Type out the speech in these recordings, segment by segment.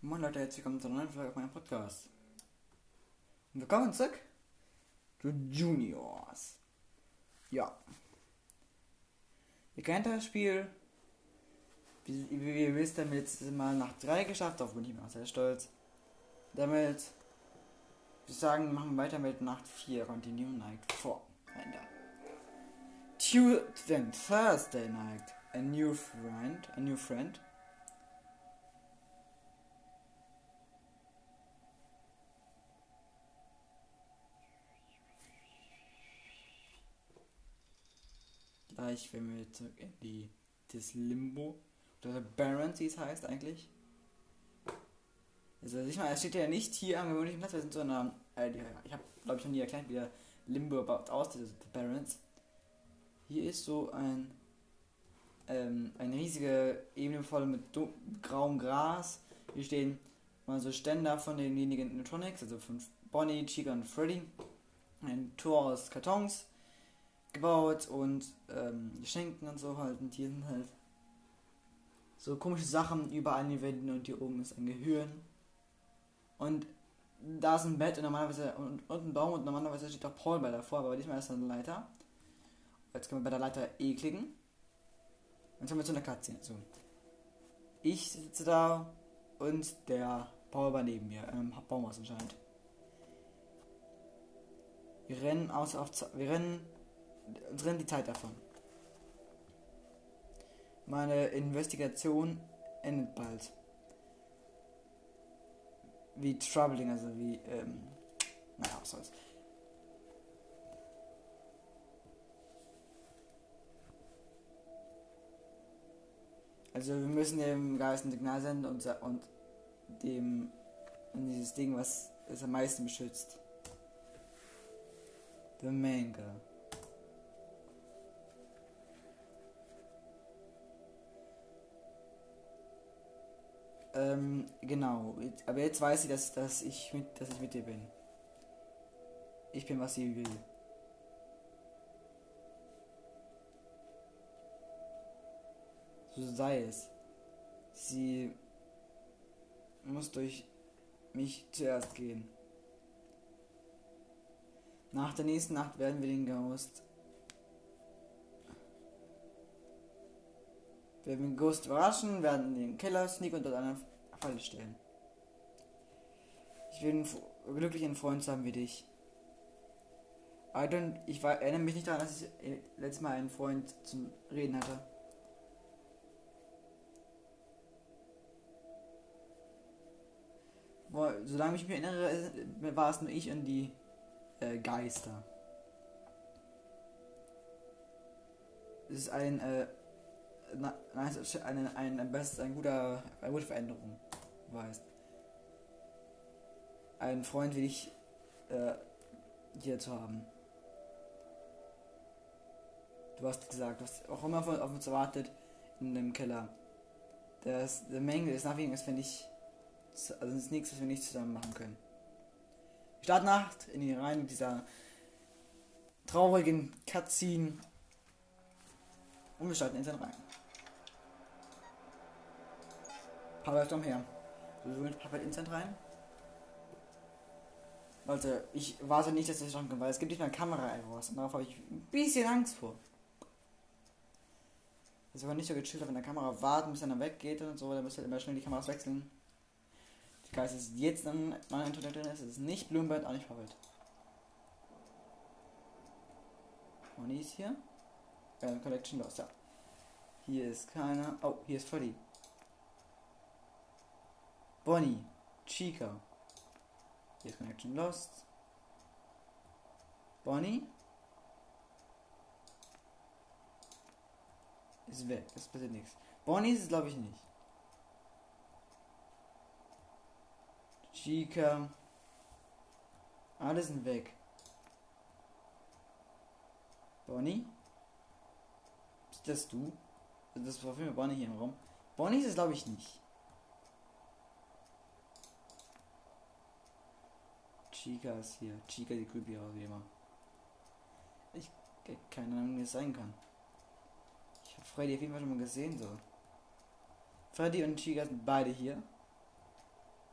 Moin Leute, herzlich willkommen zu einer neuen Folge auf meinem Podcast. Und willkommen zurück zu Juniors. Ja. Ihr kennt das Spiel. Wie, wie ihr wisst, damit jetzt mal nach 3 geschafft, auf bin ich mir sehr stolz. Damit, wir sagen, machen wir weiter mit Nacht 4, Continue Night 4. Tuesday, then Thursday night, a new friend, a new friend. Gleich, wenn wir zurück in die, das Limbo, oder Barons, wie es heißt eigentlich. Also, ich meine, es steht ja nicht hier am gewöhnlichen Platz, wir sind so einer, äh, ich habe, glaube ich, noch nie erklärt, wie der Limbo baut aus, diese Barons. Hier ist so ein, ähm, eine riesige Ebene voll mit grauem Gras. Hier stehen mal so Ständer von denjenigen Electronics, also von Bonnie, Chica und Freddy. Ein Tor aus Kartons gebaut und ähm, Geschenken und so halt. Und hier sind halt so komische Sachen überall in den Wänden und hier oben ist ein Gehirn. Und da ist ein Bett und normalerweise und, und ein Baum und normalerweise steht auch Paul bei davor, aber diesmal ist da eine Leiter. Jetzt können wir bei der Leiter E klicken. Jetzt haben wir zu einer Cutscene. So. Ich sitze da und der Paul war neben mir, ähm, Baumhaus anscheinend. Wir rennen aus auf wir rennen rennt die Zeit davon. Meine Investigation endet bald. Wie troubling, also wie, ähm, naja, was soll's. Also wir müssen dem Geist ein Signal senden und, und dem dieses Ding, was es am meisten beschützt. The Manga. Ähm, genau. Aber jetzt weiß sie, dass, dass, ich mit, dass ich mit dir bin. Ich bin, was sie will. So sei es. Sie muss durch mich zuerst gehen. Nach der nächsten Nacht werden wir den Ghost. Werden den Ghost überraschen, werden den Keller sneak und dort eine Falle stellen. Ich bin glücklich, einen Freund zu haben wie dich. I ich war, erinnere mich nicht daran, dass ich äh, letztes Mal einen Freund zum Reden hatte. Boah, solange ich mich erinnere, war es nur ich und die äh, Geister. Es ist ein, äh, na, ein, ein, ein, best, ein guter, eine gute Veränderung, weißt. Einen Freund wie ich äh, hier zu haben. Du hast gesagt, hast auch immer auf uns erwartet in dem Keller. Das, der Mängel ist nothing, ist, wenn ich also ist nichts, was wir nicht zusammen machen können. Startnacht in die rein mit dieser traurigen Cutscene. Und wir starten in den rein. Papa läuft umher. So mit Papa instant rein. Leute, ich warte nicht, dass das schon kommt, weil es gibt nicht mehr Kamera-Errors und darauf habe ich ein bisschen Angst vor. Das ist aber nicht so gechillt auf der Kamera warten, bis er dann weggeht und so, dann müsst ihr immer schnell die Kameras wechseln. Die Geist ist jetzt an meiner Internet drin ist. Es ist nicht Bloomberg, auch nicht Vorbild. Money ist hier. Ja, Collection Lost. Hier ist keiner. Oh, hier ist Freddy. Bonnie. Chica. Hier ist Connection Lost. Bonnie. Ist weg. Es passiert nichts. Bonnie ist es glaube ich nicht. Chica. Alle sind weg. Bonnie? Bist das du? Das war für Bonnie hier im Raum. Bonnie ist es glaube ich nicht. Chica ist hier. Chica die creepy aus wie immer. Ich keine Ahnung, wie es sein kann. Ich habe Freddy auf jeden Fall schon mal gesehen so. Freddy und Chica sind beide hier.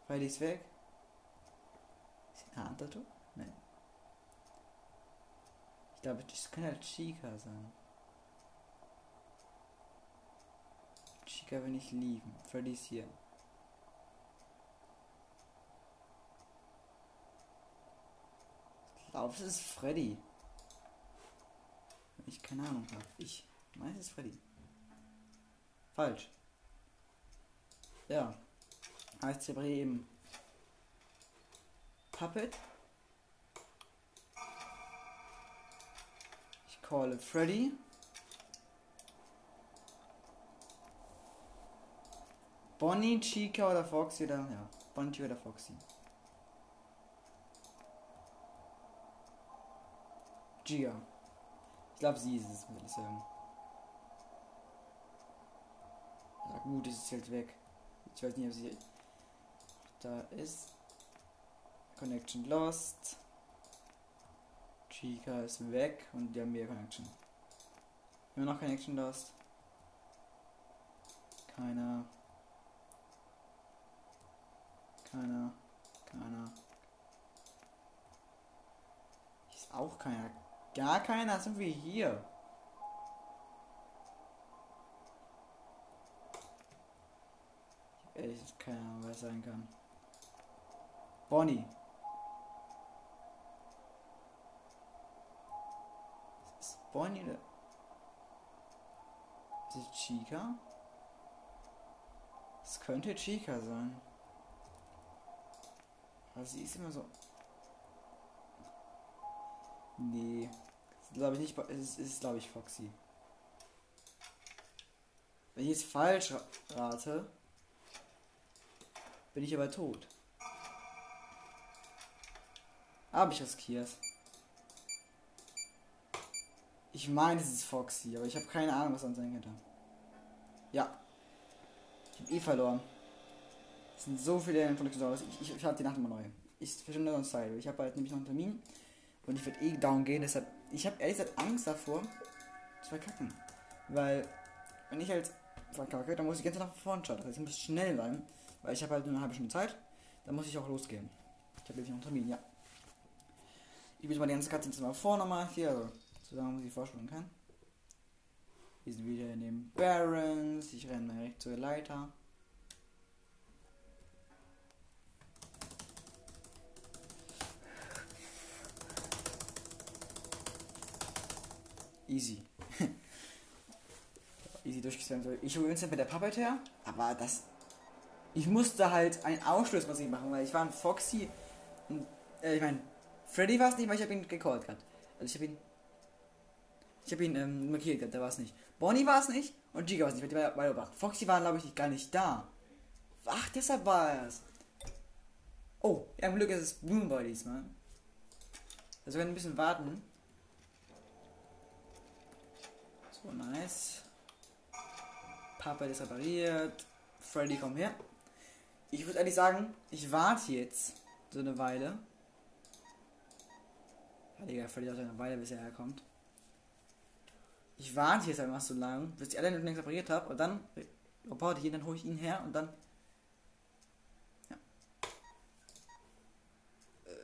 Freddy ist weg. Ist ein Hand-Tattoo? Nein. Ich glaube, das kann halt Chica sein. Chica will nicht lieben. Freddy ist hier. Ich glaube, es ist Freddy. Ich keine Ahnung habe. Ich meine, es ist Freddy. Falsch. Ja. Heißt aber eben Puppet. Ich call Freddy. Bonnie, Chica oder Foxy oder ja, Bonnie, oder Foxy. Giga. Ich glaube, sie ist es, würde ich sagen. Ja gut, es ist jetzt weg. Ich weiß nicht, ob sie da ist. Connection lost. Chica ist weg und die haben mehr Connection. Immer noch Connection lost. Keiner. Keiner. Keiner. Ist auch keiner. Gar keiner sind wir hier. Ich hab echt keine Ahnung, wer sein kann. Bonnie. Ist Bonnie oder? Ist es Chica? Es könnte Chica sein. Aber sie ist immer so. Nee. Glaube ich nicht. Es ist, ist glaube ich, Foxy. Wenn ich jetzt falsch rate, bin ich aber tot. Hab ich riskiert. Ich meine, es ist Foxy, aber ich habe keine Ahnung, was an sein könnte. Ja. Ich habe eh verloren. Sind so viele Informationen. Ich, ich, ich hatte die Nacht immer neu. Ich verschwinde sonst Zeit. Ich habe halt nämlich noch einen Termin. Und ich werde eh down gehen. Deshalb, ich habe ehrlich gesagt Angst davor, zu verkacken. Weil, wenn ich halt verkacke, dann muss ich ganz nach vorne schauen. Das heißt, ich muss schnell sein. Weil ich habe halt nur eine halbe Stunde Zeit. Dann muss ich auch losgehen. Ich habe nämlich noch einen Termin, ja. Ich will mal die ganze Katze jetzt mal vor nochmal hier, also, so sagen, wie ich vorstellen kann. Wir sind wieder in den Barons. Ich renne direkt zur Leiter. Easy. Easy durchgespammt. Ich hole Instant mit der Puppet her, aber das. Ich musste halt einen Ausschluss muss ich machen, weil ich war ein Foxy und äh, ich meine, Freddy war es nicht, weil ich habe ihn gecallt gerade. Also ich habe ihn. Ich habe ihn ähm, markiert gehabt, der war es nicht. Bonnie war es nicht und Giga war es nicht, weil die war Foxy war glaube ich gar nicht da. Ach, deshalb war es. Oh, ja, im Glück ist es Bloomboy diesmal. Also wir werden ein bisschen warten. So, nice. Papa ist repariert. Freddy, komm her. Ich würde ehrlich sagen, ich warte jetzt so eine Weile. Ja, Digga, Freddy dauert eine Weile, bis er herkommt. Ich warte jetzt einfach so lange, bis ich alle längst repariert habe und dann reporte ich ihn, dann hole ich ihn her und dann. Ja. Äh.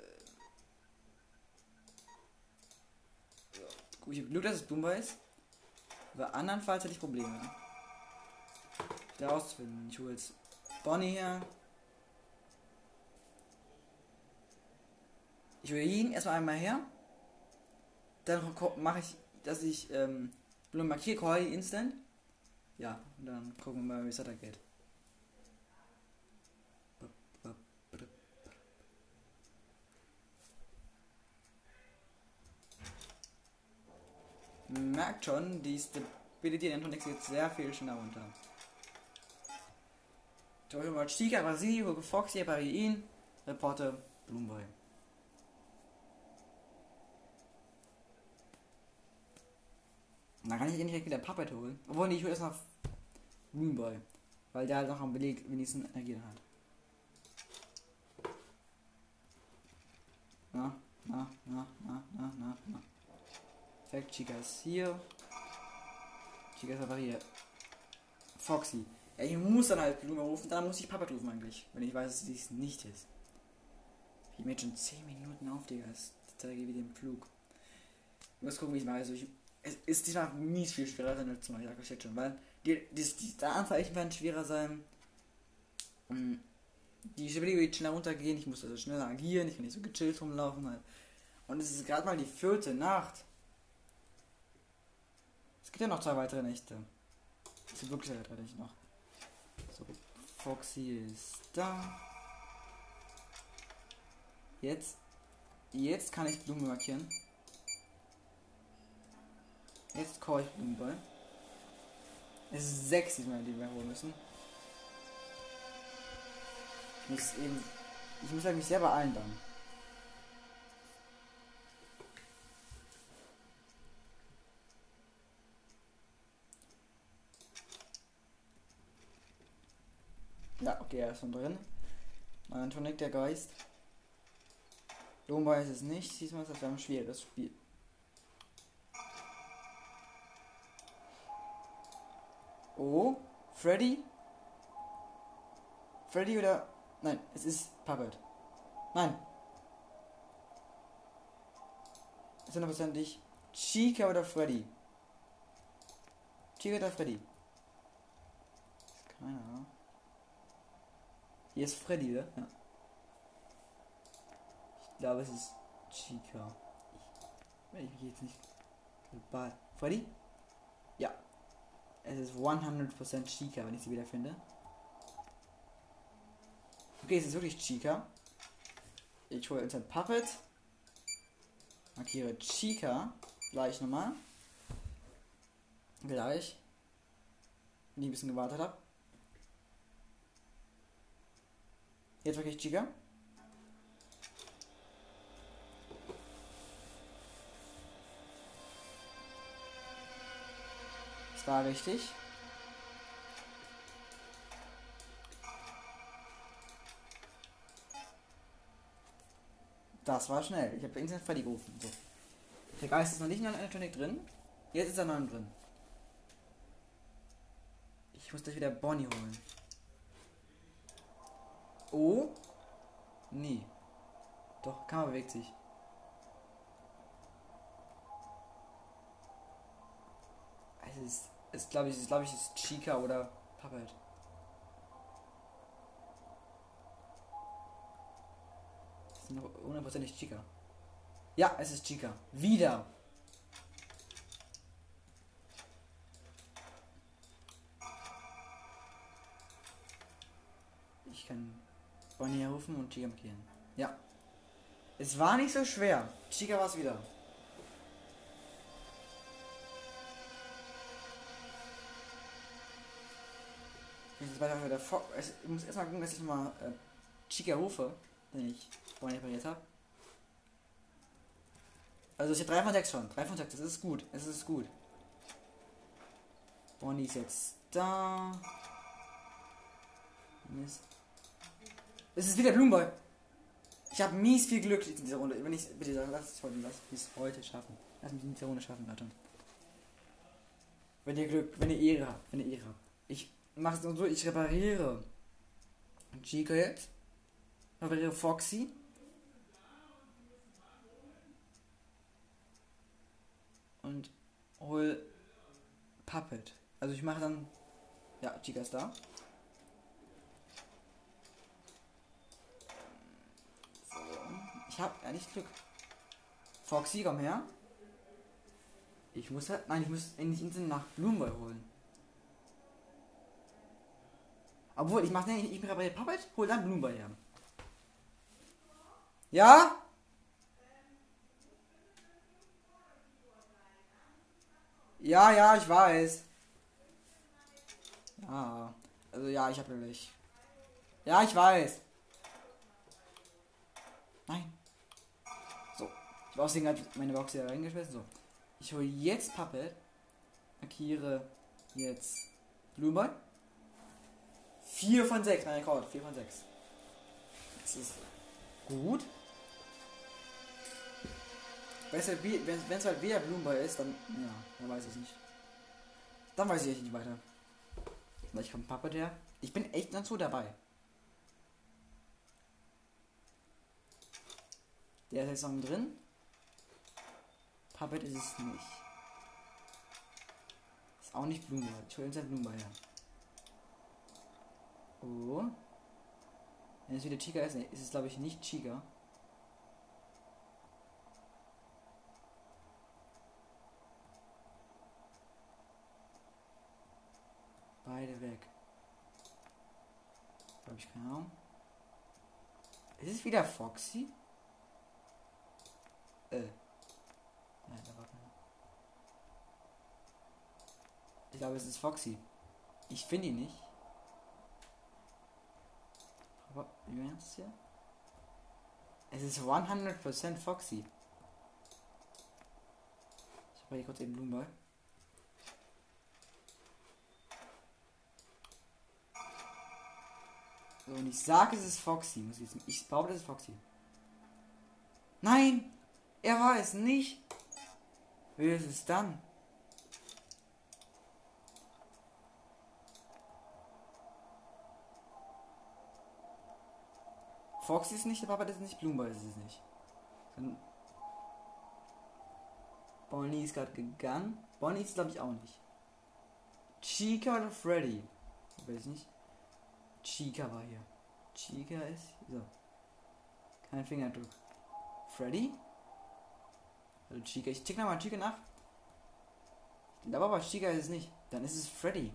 Gut, ich habe Glück, dass es Boomba ist. Bei andernfalls hätte ich Probleme. Da rauszufinden. Ich hole jetzt Bonnie her. Ich hole ihn erstmal einmal her. Dann mache ich, dass ich ähm, Blumen markiere, call instant. Ja, und dann gucken wir mal, wie es weitergeht. Merkt schon, die Stability in Antonix geht sehr viel schneller runter. Toyo mal Chica, Brasil, Hugo Foxy, ihn, Reporter, Bloomboy. Dann kann ich ihn direkt wieder Puppet holen. Obwohl, nee, ich hole erstmal Moonboy. Weil der halt noch am Beleg wenigstens Energie hat. Na, na, na, na, na, na, na. Perfekt, Chica ist hier. Chica ist aber hier. Foxy. Ja, ich muss dann halt Blume rufen, dann muss ich Papa rufen eigentlich, wenn ich weiß, dass dies nicht ist. Ich jetzt schon 10 Minuten auf, Digga. Das zeige wie den Flug. Ich muss gucken, wie ich mache. Also ich, es ist diesmal mies viel schwerer sein als zum Beispiel, jetzt schon, weil die, die, die, die Anzeichen werden schwerer sein. Und die Stabilität wird schneller runtergehen, ich muss also schneller agieren, ich kann nicht so gechillt rumlaufen halt. Und es ist gerade mal die vierte Nacht. Es gibt ja noch zwei weitere Nächte. Es gibt wirklich zwei Nächte noch. So, Foxy ist da. Jetzt. Jetzt kann ich Blumen markieren. Jetzt call ich Blumenball. Es ist sechs die wir holen müssen. Ich muss eben. Ich muss halt mich selber allen dann. Ja, okay, er ist schon drin. Mein Tonic der Geist. Lumba ist es nicht. Diesmal ist das ein schweres Spiel. Oh, Freddy? Freddy oder. Nein, es ist Puppet. Nein. Ist hundertprozentig Chica oder Freddy? Chica oder Freddy? Keine Ahnung. Hier ist Freddy, oder? Ja. Ich glaube, es ist Chica. Ich, wenn ich mich jetzt nicht. Freddy? Ja. Es ist 100% Chica, wenn ich sie wieder finde. Okay, es ist wirklich Chica. Ich hole Instant Puppet. Markiere Chica. Gleich nochmal. Gleich. Wenn ich ein bisschen gewartet habe. Jetzt wirklich Chica. Das war richtig. Das war schnell. Ich habe instant Freddy gerufen. So. Der Geist ist noch nicht in der Electronic drin. Jetzt ist er noch drin. Ich muss gleich wieder Bonnie holen. Oh. Nee. Doch, Kamera bewegt sich. Es ist, es glaube ich, glaube ich, ist Chica oder Puppet. Es ist noch hundertprozentig Chica. Ja, es ist Chica. Wieder. Ich kann Rufen und Chica markieren. Ja. Es war nicht so schwer. Chica war es wieder. Ich muss, erstmal gucken, dass ich nochmal äh, Chica rufe, wenn ich Bonnie repariert habe. Also ich habe 3 von 6 schon. 3 von 6, das ist gut. Es ist gut. Bonnie ist jetzt da. Mist. Es ist wieder Blumenboy. Ich habe mies viel Glück in dieser Runde. Wenn ich bitte lass es heute, lass es heute schaffen. Lass mich in dieser Runde schaffen, Leute. Wenn ihr Glück, wenn ihr Ehre habt, wenn ihr Ehre habt. Ich mache es so, ich repariere Chico jetzt. Repariere Foxy. Und hol Puppet. Also ich mache dann. Ja, Chica ist da. So. Ich habe ehrlich Glück. Foxy, komm her. Ich muss halt. Nein, ich muss endlich Insel nach Blumenball holen. Obwohl, ich mache ich repariere Puppet, hol dann Blumenball her. Ja? Ja, ja, ich weiß. Ja. Also ja, ich habe nämlich. Ja, ich weiß. Nein. Ich habe außerdem gerade meine Box hier reingeschmissen. So. Ich hole jetzt Puppet. Markiere jetzt Blumenball. 4 von 6, mein Rekord. 4 von 6. Das ist gut. Wenn es halt, halt wieder Blumenball ist, dann. Ja, dann weiß ich nicht. Dann weiß ich nicht weiter. Vielleicht kommt Papa der. Ich bin echt dazu dabei. Der ist jetzt noch drin. Puppet ist es nicht. Ist auch nicht Blumenball. Ich hole jetzt Blumenball her. Oh. Wenn es wieder Chica ist, ist es glaube ich nicht Chica. Beide weg. Habe ich keine Ahnung. Ist es wieder Foxy? Äh. Nein, da war keiner. Ich glaube, es ist Foxy. Ich finde ihn nicht. Aber wie meinst hier? Es ist 100% Foxy. Ich habe hier kurz den Blumenball. So, und ich sage, es ist Foxy. Ich, behaupte, es ist Foxy. Nein! Er war es nicht. Ist es dann? Foxy ist nicht, der Papa ist nicht, Blumenball ist es nicht. Dann Bonnie ist gerade gegangen. Bonnie ist glaube ich auch nicht. Chica oder Freddy? Weiß ich nicht. Chica war hier. Chica ist. So. Kein Fingerdruck. Freddy? Also Chica. Ich check nochmal Chica nach. Ich glaube aber Chica ist nicht. Dann ist es Freddy.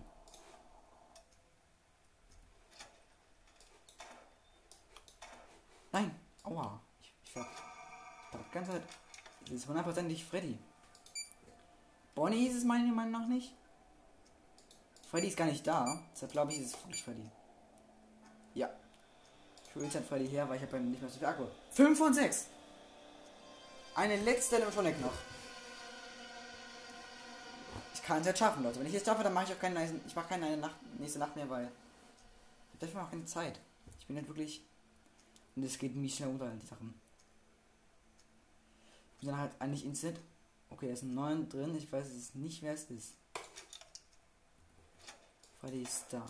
Nein. Aua. Ich, ich war. Ich war ganz Zeit. Das ist hundertprozentig Freddy. Bonnie ist es meiner Meinung nach nicht. Freddy ist gar nicht da. Deshalb glaube ich, ist es wirklich Freddy. Ja. Ich hole jetzt Freddy her, weil ich habe nicht mehr so viel Akku. 5 von 6. Eine letzte Electronic noch. Ich kann es jetzt schaffen, Leute. Wenn ich es schaffe, dann mache ich auch keine, ich mache keine Nacht, nächste Nacht mehr, weil ich dafür auch keine Zeit. Ich bin nicht wirklich und es geht nicht schnell unter die Sachen. Ich bin dann halt eigentlich instant. Okay, da ist ein 9 drin. Ich weiß es nicht, wer es ist. Freddy da.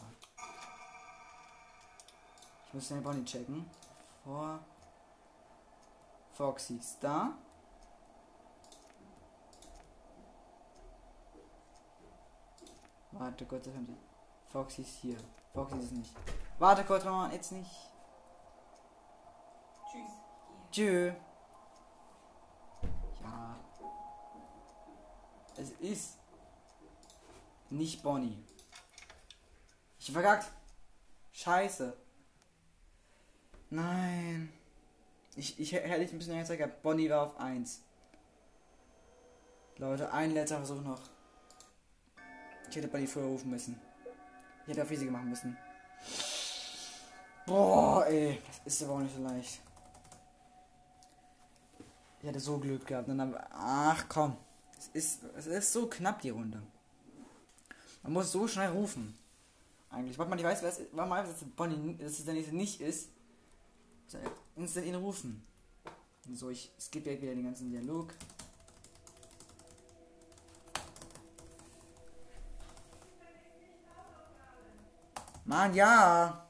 Ich muss den Bonnie checken. Vor. Foxy ist Warte kurz, das haben sie. Foxy ist hier. Foxy ist nicht. Warte kurz, Mama, jetzt nicht. Tschüss. Tschö. Ja. Es ist nicht Bonnie. Ich hab verkackt. Scheiße. Nein. Ich, ich hätte ich ein bisschen gezeigt. Bonnie war auf 1. Leute, ein letzter Versuch noch. Ich hätte Bonnie früher rufen müssen. Ich hätte auf Easy machen müssen. Boah, ey. Das ist aber auch nicht so leicht. Ich hatte so Glück gehabt. Dann, ach komm. Es ist, es ist so knapp, die Runde. Man muss so schnell rufen. Eigentlich. Warte mal, ich weiß, was, warte mal, dass Bonnie, dass es der nächste nicht ist. Instant ihn rufen. So, ich skippe wieder den ganzen Dialog. Mann, ja.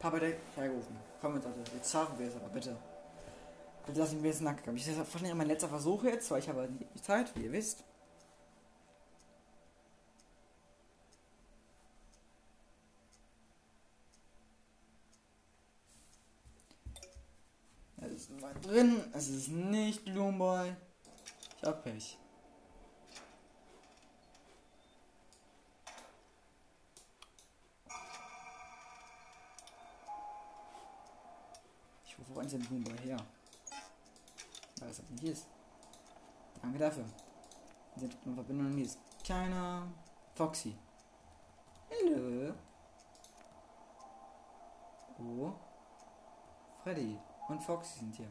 Papa hat hergerufen. Komm jetzt, Leute. Jetzt schaffen wir es aber, bitte. Bitte lass ihn mir jetzt haben. Ich das ist wahrscheinlich mein letzter Versuch jetzt, weil ich habe die Zeit, wie ihr wisst. Es ist mal drin, es ist nicht Blumenboy. Ich hab Pech. Den Blumenboy her. Weil es halt nicht ist. Danke dafür. In Verbindung mit Kleiner Foxy. Hallo. Oh. Freddy und Foxy sind hier.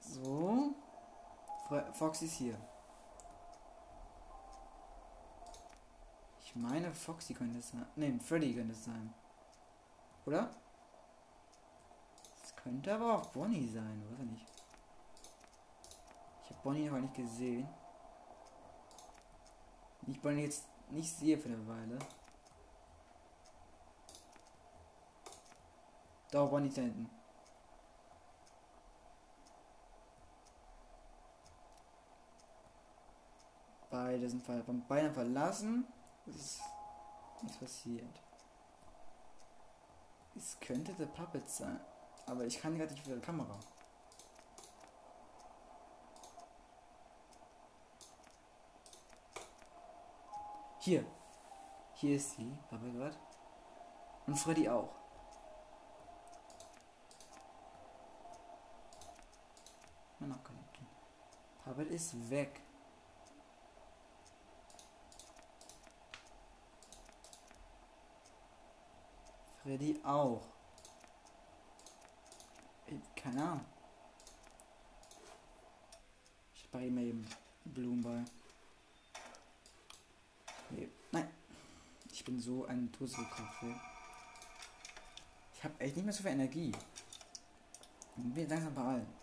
So. Fre Foxy ist hier. Ich meine, Foxy könnte es sein. Ne, Freddy könnte es sein. Oder? Es könnte aber auch Bonnie sein, oder nicht? Bonnie noch nicht gesehen. Ich Bonnie jetzt nicht sehe für eine Weile. Da Bonnie da hinten. Beide sind ver beide verlassen. Es ist passiert. Es könnte der Puppet sein. Aber ich kann gerade nicht für die Kamera. Hier. Hier ist sie, aber gerade. Und Freddy auch. noch connecten. Puppet ist weg. Freddy auch. Keine Ahnung. Ich bei ihm eben Blumen bei. Nee. Nein. Ich bin so ein Tusselkopf. Ich habe echt nicht mehr so viel Energie. Ich bin langsam bei allen.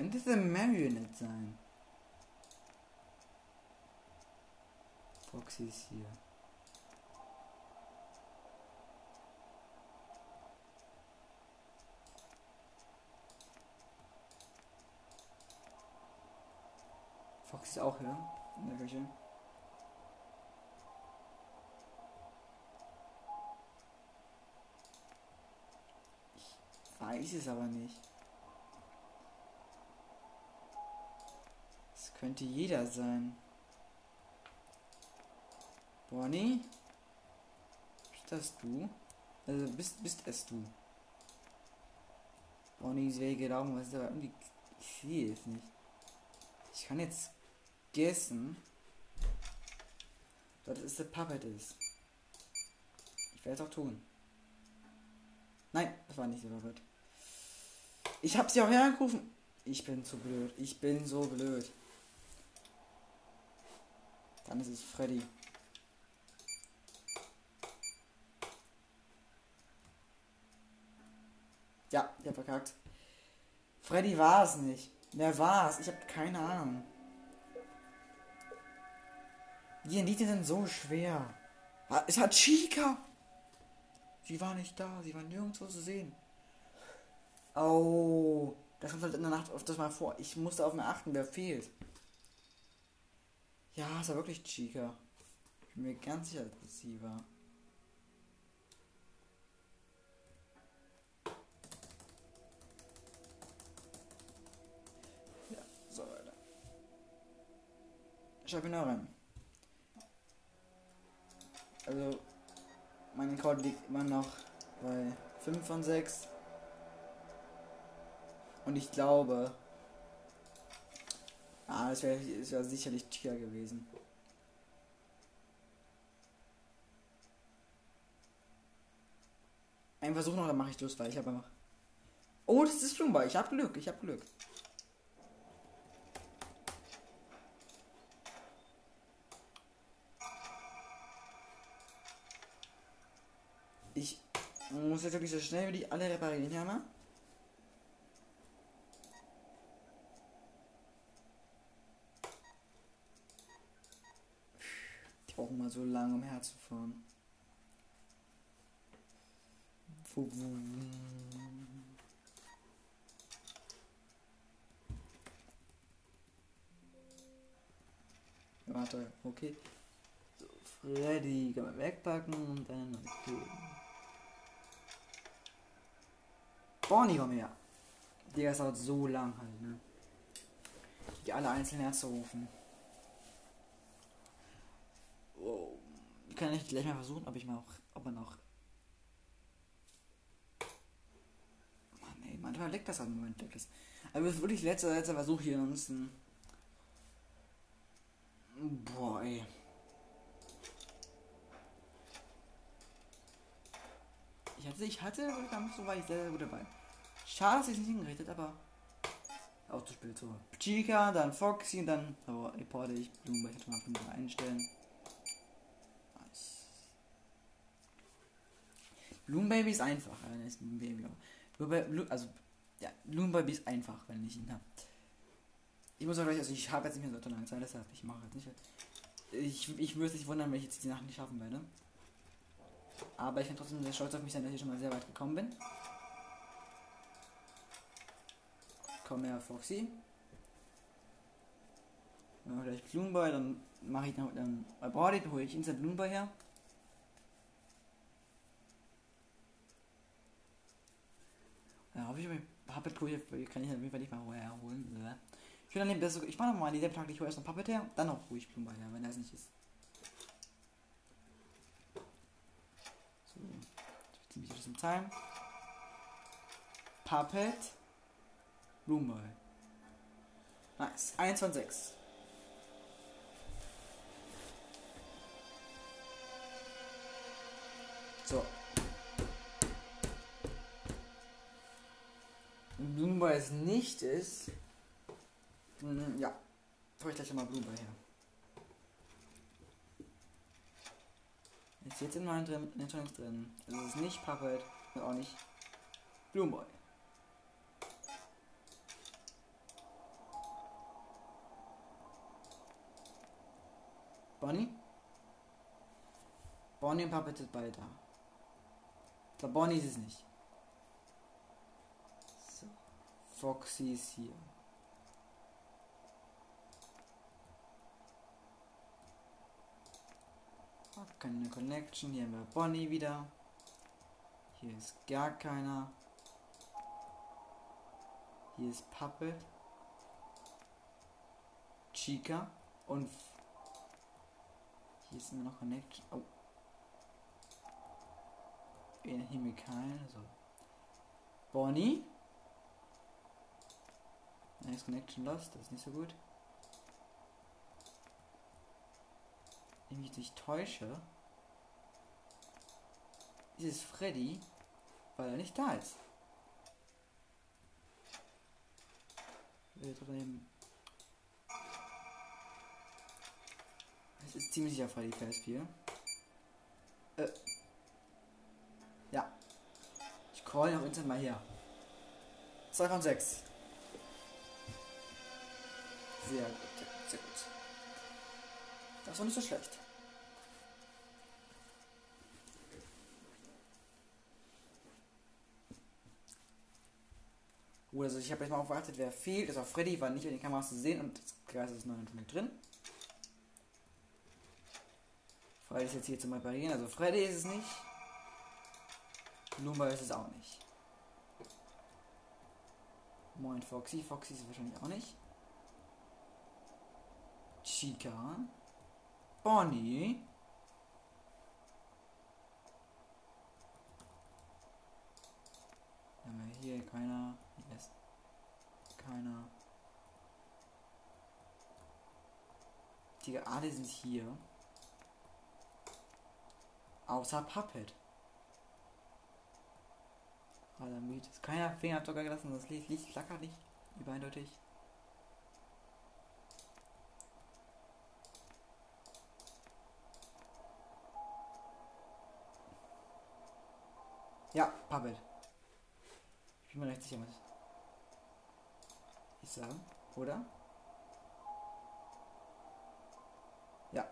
Es könnte The Marionette sein. Foxy ist hier. Fox ist auch hier in der Küche. Ich weiß es aber nicht. Könnte jeder sein. Bonnie? Bist das du? Also bist, bist es du? Bonnies Wege Daumen, was ist aber irgendwie. Ich sehe es nicht. Ich kann jetzt gegessen, dass es der Puppet ist. Ich werde es auch tun. Nein, das war nicht der Puppet. Ich habe sie auch hergerufen. Ich bin zu blöd. Ich bin so blöd. Dann ist es Freddy. Ja, ich hab verkackt. Freddy war es nicht. Wer war es? Ich habe keine Ahnung. Die Indizien sind so schwer. Es hat Chica. Sie war nicht da. Sie war nirgendwo zu sehen. Oh. Das kommt halt in der Nacht öfters mal vor. Ich musste auf mir achten, wer fehlt. Ja, es war wirklich Chica. Ich bin mir ganz sicher, dass sie war. Ja, so weiter. Schau genau rein. Also, mein Rekord liegt immer noch bei 5 von 6. Und ich glaube, ah, es wäre wär sicherlich Tia gewesen. Ein Versuch noch, dann mache ich Schluss, weil ich habe einfach. Oh, das ist Flumba. Ich habe Glück, ich habe Glück. Ich muss jetzt wirklich so schnell wie die alle reparieren, ja, mal? Mal so lange, um herzufahren. Warte, okay. So, Freddy, kann man wegpacken und dann okay. Bonnie, komm her. Digga, es dauert so lang halt, ne? Die alle einzeln herzurufen. Oh. Kann ich gleich mal versuchen, ob ich mal auch, ob man auch. Mann, ey, manchmal leckt das an Moment leckt das. Aber das ist wirklich letzter, letzter Versuch hier, ansonsten. Boah, ey. Ich hatte, ich hatte, so war ich sehr, sehr gut dabei. Schade, dass ich es nicht hingerichtet, aber auch zu spät so. Chica, dann Foxy und dann aber reporte ich Blumen, ich mal 5 einstellen. Loon Baby ist einfach. Ja, ist Loon Baby. Aber also, ja, Loon Baby ist einfach, wenn ich ihn habe. Ich muss auch gleich, also ich habe jetzt nicht mehr so lange Zeit, deshalb ich mache jetzt nicht. Ich, ich würde nicht wundern, wenn ich jetzt die Nacht nicht schaffen werde. Aber ich bin trotzdem sehr stolz auf mich sein, dass ich schon mal sehr weit gekommen bin. Komm her, Foxy. Wenn wir gleich Bloomboy, dann mache ich dann, dann bei Body, hole ich Instant Bloomboy her. Hoffe ich, Puppet kann ich auf jeden Fall nicht mal herholen. Ich will dann den besser. Ich mache mal diesem Tag, ich hole erst noch Puppet her, dann noch ruhig Blumenball her, wenn das nicht ist. So. Ziemlich bisschen Time. Puppet. Blumenball. Nice. 1 von 6. So. Blumenball es nicht ist, Mhm, ja. Hol ich gleich mal Blumen her. Jetzt jetzt im neuen drin, in drin. Es ist nicht Puppet und auch nicht Bloomboy. Bonnie? Bonnie und Puppet sind beide da. Ich glaube, Bonnie ist es nicht. So. Foxy ist hier. keine Connection. Hier haben wir Bonnie wieder. Hier ist gar keiner. Hier ist Puppet. Chica. Und hier ist immer noch Connection. Oh. In Himmel kein. So. Bonnie. Nice Connection lost. Das ist nicht so gut. wenn ich mich täusche, ist es Freddy, weil er nicht da ist. Es ist ziemlich sicher Freddy Fazbear. Äh. Ja. Ich call noch mal her. 2 von 6. Sehr gut, sehr gut. Das war nicht so schlecht. Gut, also ich habe jetzt mal aufgeachtet, wer fehlt. Das ist auch Freddy, war nicht in den Kameras zu sehen und das Gras ist noch nicht drin. Freddy ist jetzt hier zum Reparieren. Also Freddy ist es nicht. Lumba ist es auch nicht. Moin Foxy. Foxy ist es wahrscheinlich auch nicht. Chica. Bonnie. Haben wir hier keiner. Hier ist keiner. Die alle sind hier. Außer Puppet. Alamit. Keiner Fingerabdrucker gelassen, das Licht, Licht flackert nicht. Übereindeutig. Ja, Puppet. Ich bin mir recht sicher, was ich sage. Oder? Ja.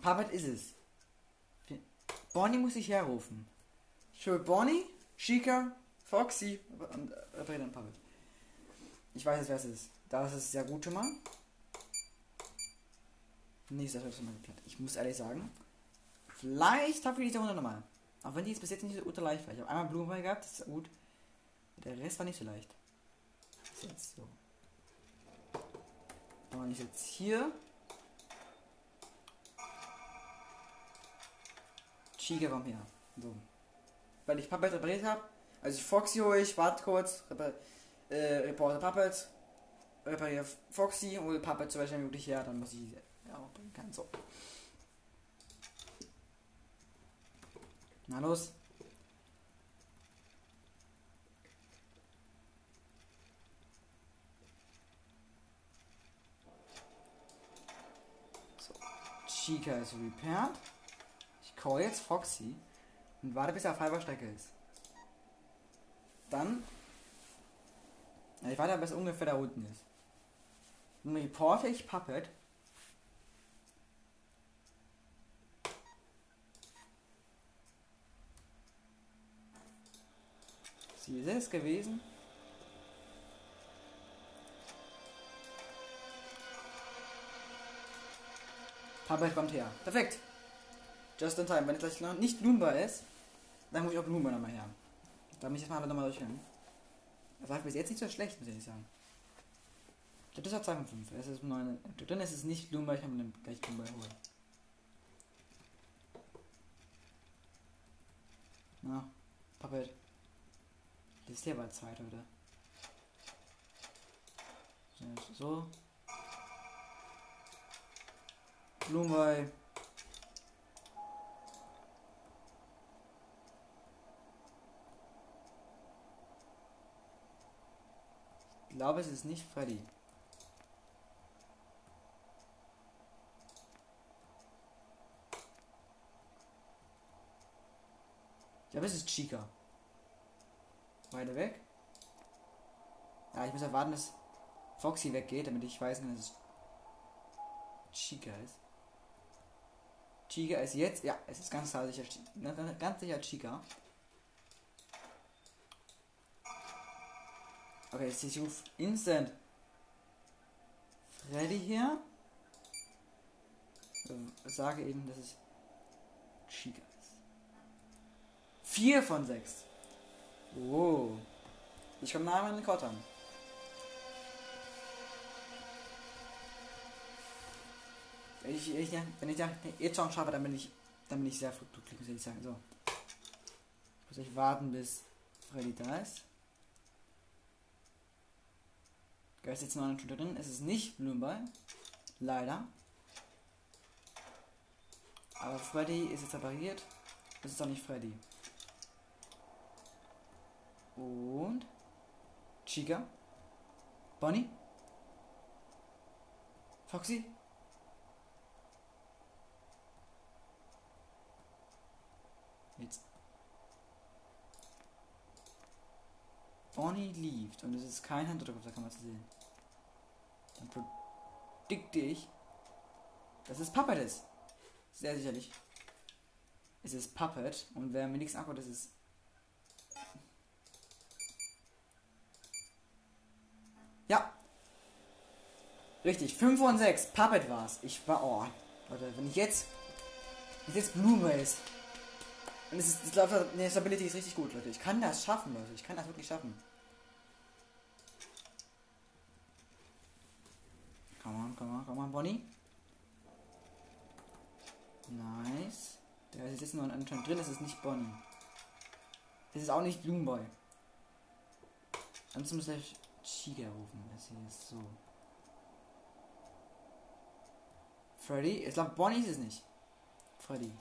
Puppet ist es. Bonnie muss ich herrufen. Schön Bonnie, Chica, Foxy und äh, dann Puppet. Ich weiß jetzt, wer es ist. Das ist sehr gut schon mal. Nächster Schritt schon mal geklappt. Ich muss ehrlich sagen, vielleicht habe ich diese Runde nochmal. Auch wenn die jetzt bis jetzt nicht so ultra leicht war. Ich habe einmal Blumenball gehabt, das ist gut. Der Rest war nicht so leicht. Das ist jetzt so. Aber ich jetzt hier. Chica, komm her. So. Weil ich Puppet repariert habe. Also ich Foxy ich, warte kurz, repar äh, reporte Puppet, repariere Foxy, hole Puppet zum Beispiel wirklich her, dann muss ich ja auch bringen kann. So. Na los. So. Chica ist repaired. Ich call jetzt Foxy. Und warte, bis er auf halber Strecke ist. Dann. Ich warte, bis ungefähr da unten ist. Dann reporte ich Puppet. Sie ist es gewesen. Puppet kommt her. Perfekt. Just in time. Wenn es gleich noch nicht Bloombar ist, dann muss ich auch Bloombar nochmal her. Da muss ich jetzt mal nochmal durchhören. Das war bis jetzt nicht so schlecht, muss ich sagen. Ich glaube, das war 2 von 5. Es ist 9. Dann ist es nicht Bloombar, ich habe mir gleich Bloombar holen. Na, Puppet. Das ist der war Zeit, oder? So. Blumenwei. Ich glaube, es ist nicht Freddy. Ich glaube, es ist Chica. Weiter weg. Ja, ich muss erwarten, dass Foxy weggeht, damit ich weiß, dass es Chica ist. Chica ist jetzt, ja, es ist ganz sicher, ganz sicher Chica. Okay, jetzt ich rufe instant Freddy hier. Sage eben, dass es Chica ist. 4 von 6. Oh. Ich komme nachher in den Kottern. Wenn ich, ich, wenn ich jetzt schon schaffe, dann bin ich, dann bin ich sehr glücklich, muss ich sagen. So. Ich muss euch warten, bis Freddy da ist. Da ist jetzt noch eine Tüte drin. Es ist nicht Blumenball. Leider. Aber Freddy ist jetzt repariert. Es ist doch nicht Freddy. Und Chica. Bonnie. Foxy. Jetzt. Bonnie lieft und es ist kein Handdruck auf der Kamera zu sehen. Dann predikte ich, dass es Puppet ist. Sehr sicherlich. Es ist Puppet und wer mir nichts antwortet, ist Ja. Richtig, 5 von 6. Puppet war's. Ich war. Oh. Leute, wenn ich jetzt. Wenn ich jetzt Blume ist. Und es ist. Ich glaube, die Stability ist richtig gut, Leute. Ich kann das schaffen, Leute. Ich kann das wirklich schaffen. Come on, come on, come on, Bonnie. Nice. Da ist jetzt noch ein Anton drin, das ist nicht Bonnie. Das ist auch nicht Bloomboy. Ansonsten muss ich Chica rufen. Das hier ist so. Freddy? Ich glaube, Bonnie ist es nicht. Freddy.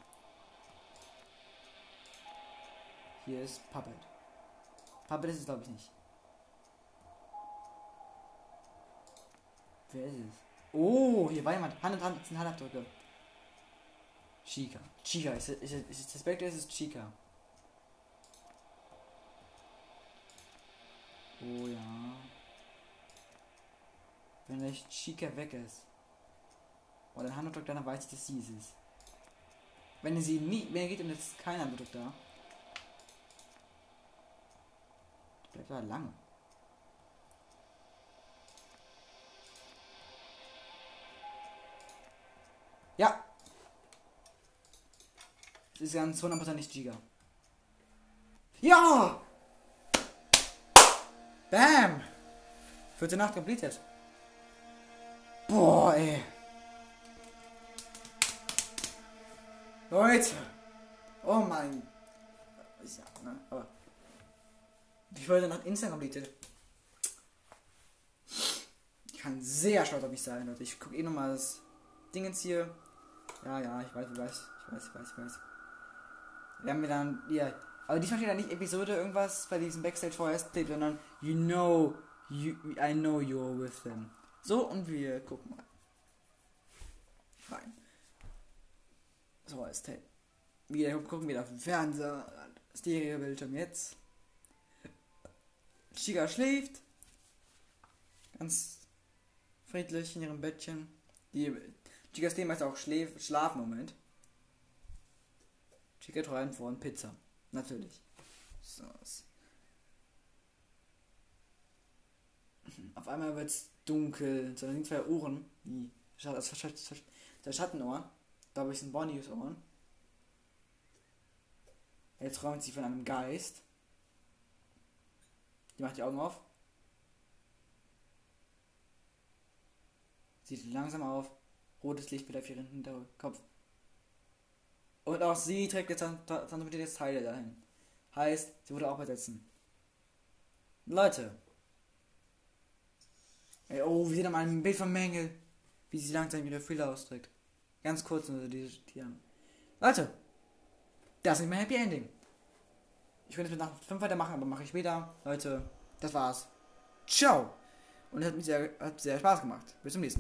Hier ist Puppet. Puppet ist es, glaube ich, nicht. Wer ist es? Oh, hier war jemand. Hand in Hand, das sind Handabdrücke. Chica. Chica. Ist, ist, ist, Spectre? Ist es Chica? Oh ja. Wenn echt Chica weg ist. Und dann Handdruck dann weiß ich, dass sie es ist. Wenn sie nie, er geht und jetzt ist kein Handdruck da. Bleibt da lange. Ja. Es ist ganz 100% nicht Giga. Ja! Bam! Vierte Nacht completed. Boah, ey. Leute. Oh mein. Ist ja, ne? Aber. Ich wollte nach Instagram completed. Ich kann sehr stolz auf mich sein, Leute. Ich gucke eh nochmal das Ding jetzt hier. Ja, ja, ich weiß, ich weiß, ich weiß, ich weiß, ich weiß. Wir haben wir dann, ja. Aber diesmal steht da nicht Episode irgendwas bei diesem Backstage vorher sondern You know, you, I know you're with them. So, und wir gucken mal rein. So als Tape. Wieder gucken wieder auf den Fernseher. Stereobildschirm jetzt. Chica schläft. Ganz friedlich in ihrem Bettchen. Die Chicas Thema ist auch Schläf Schlafmoment. Chica träumt von Pizza. Natürlich. So. Auf einmal wird es dunkel. So, da sind zwei Ohren. Die der Schattenohr. Da habe ich ein Bonnies Ohren. Jetzt träumt sie von einem Geist. Die macht die Augen auf. Sieht langsam auf. Rotes Licht wieder auf ihren Hinterkopf. Und auch sie trägt jetzt transportiert jetzt Teile dahin. Heißt, sie wurde auch besetzen. Leute. Ey, oh, wir sehen mal ein Bild von Mängel. Wie sie langsam wieder Fühler austrägt. Ganz kurz nur diese Tiere. Leute. Das ist nicht mein Happy Ending. Ich könnte es mit nach 5 weitermachen, aber mache ich später. Leute, das war's. Ciao. Und es hat mir sehr, hat sehr Spaß gemacht. Bis zum nächsten Mal.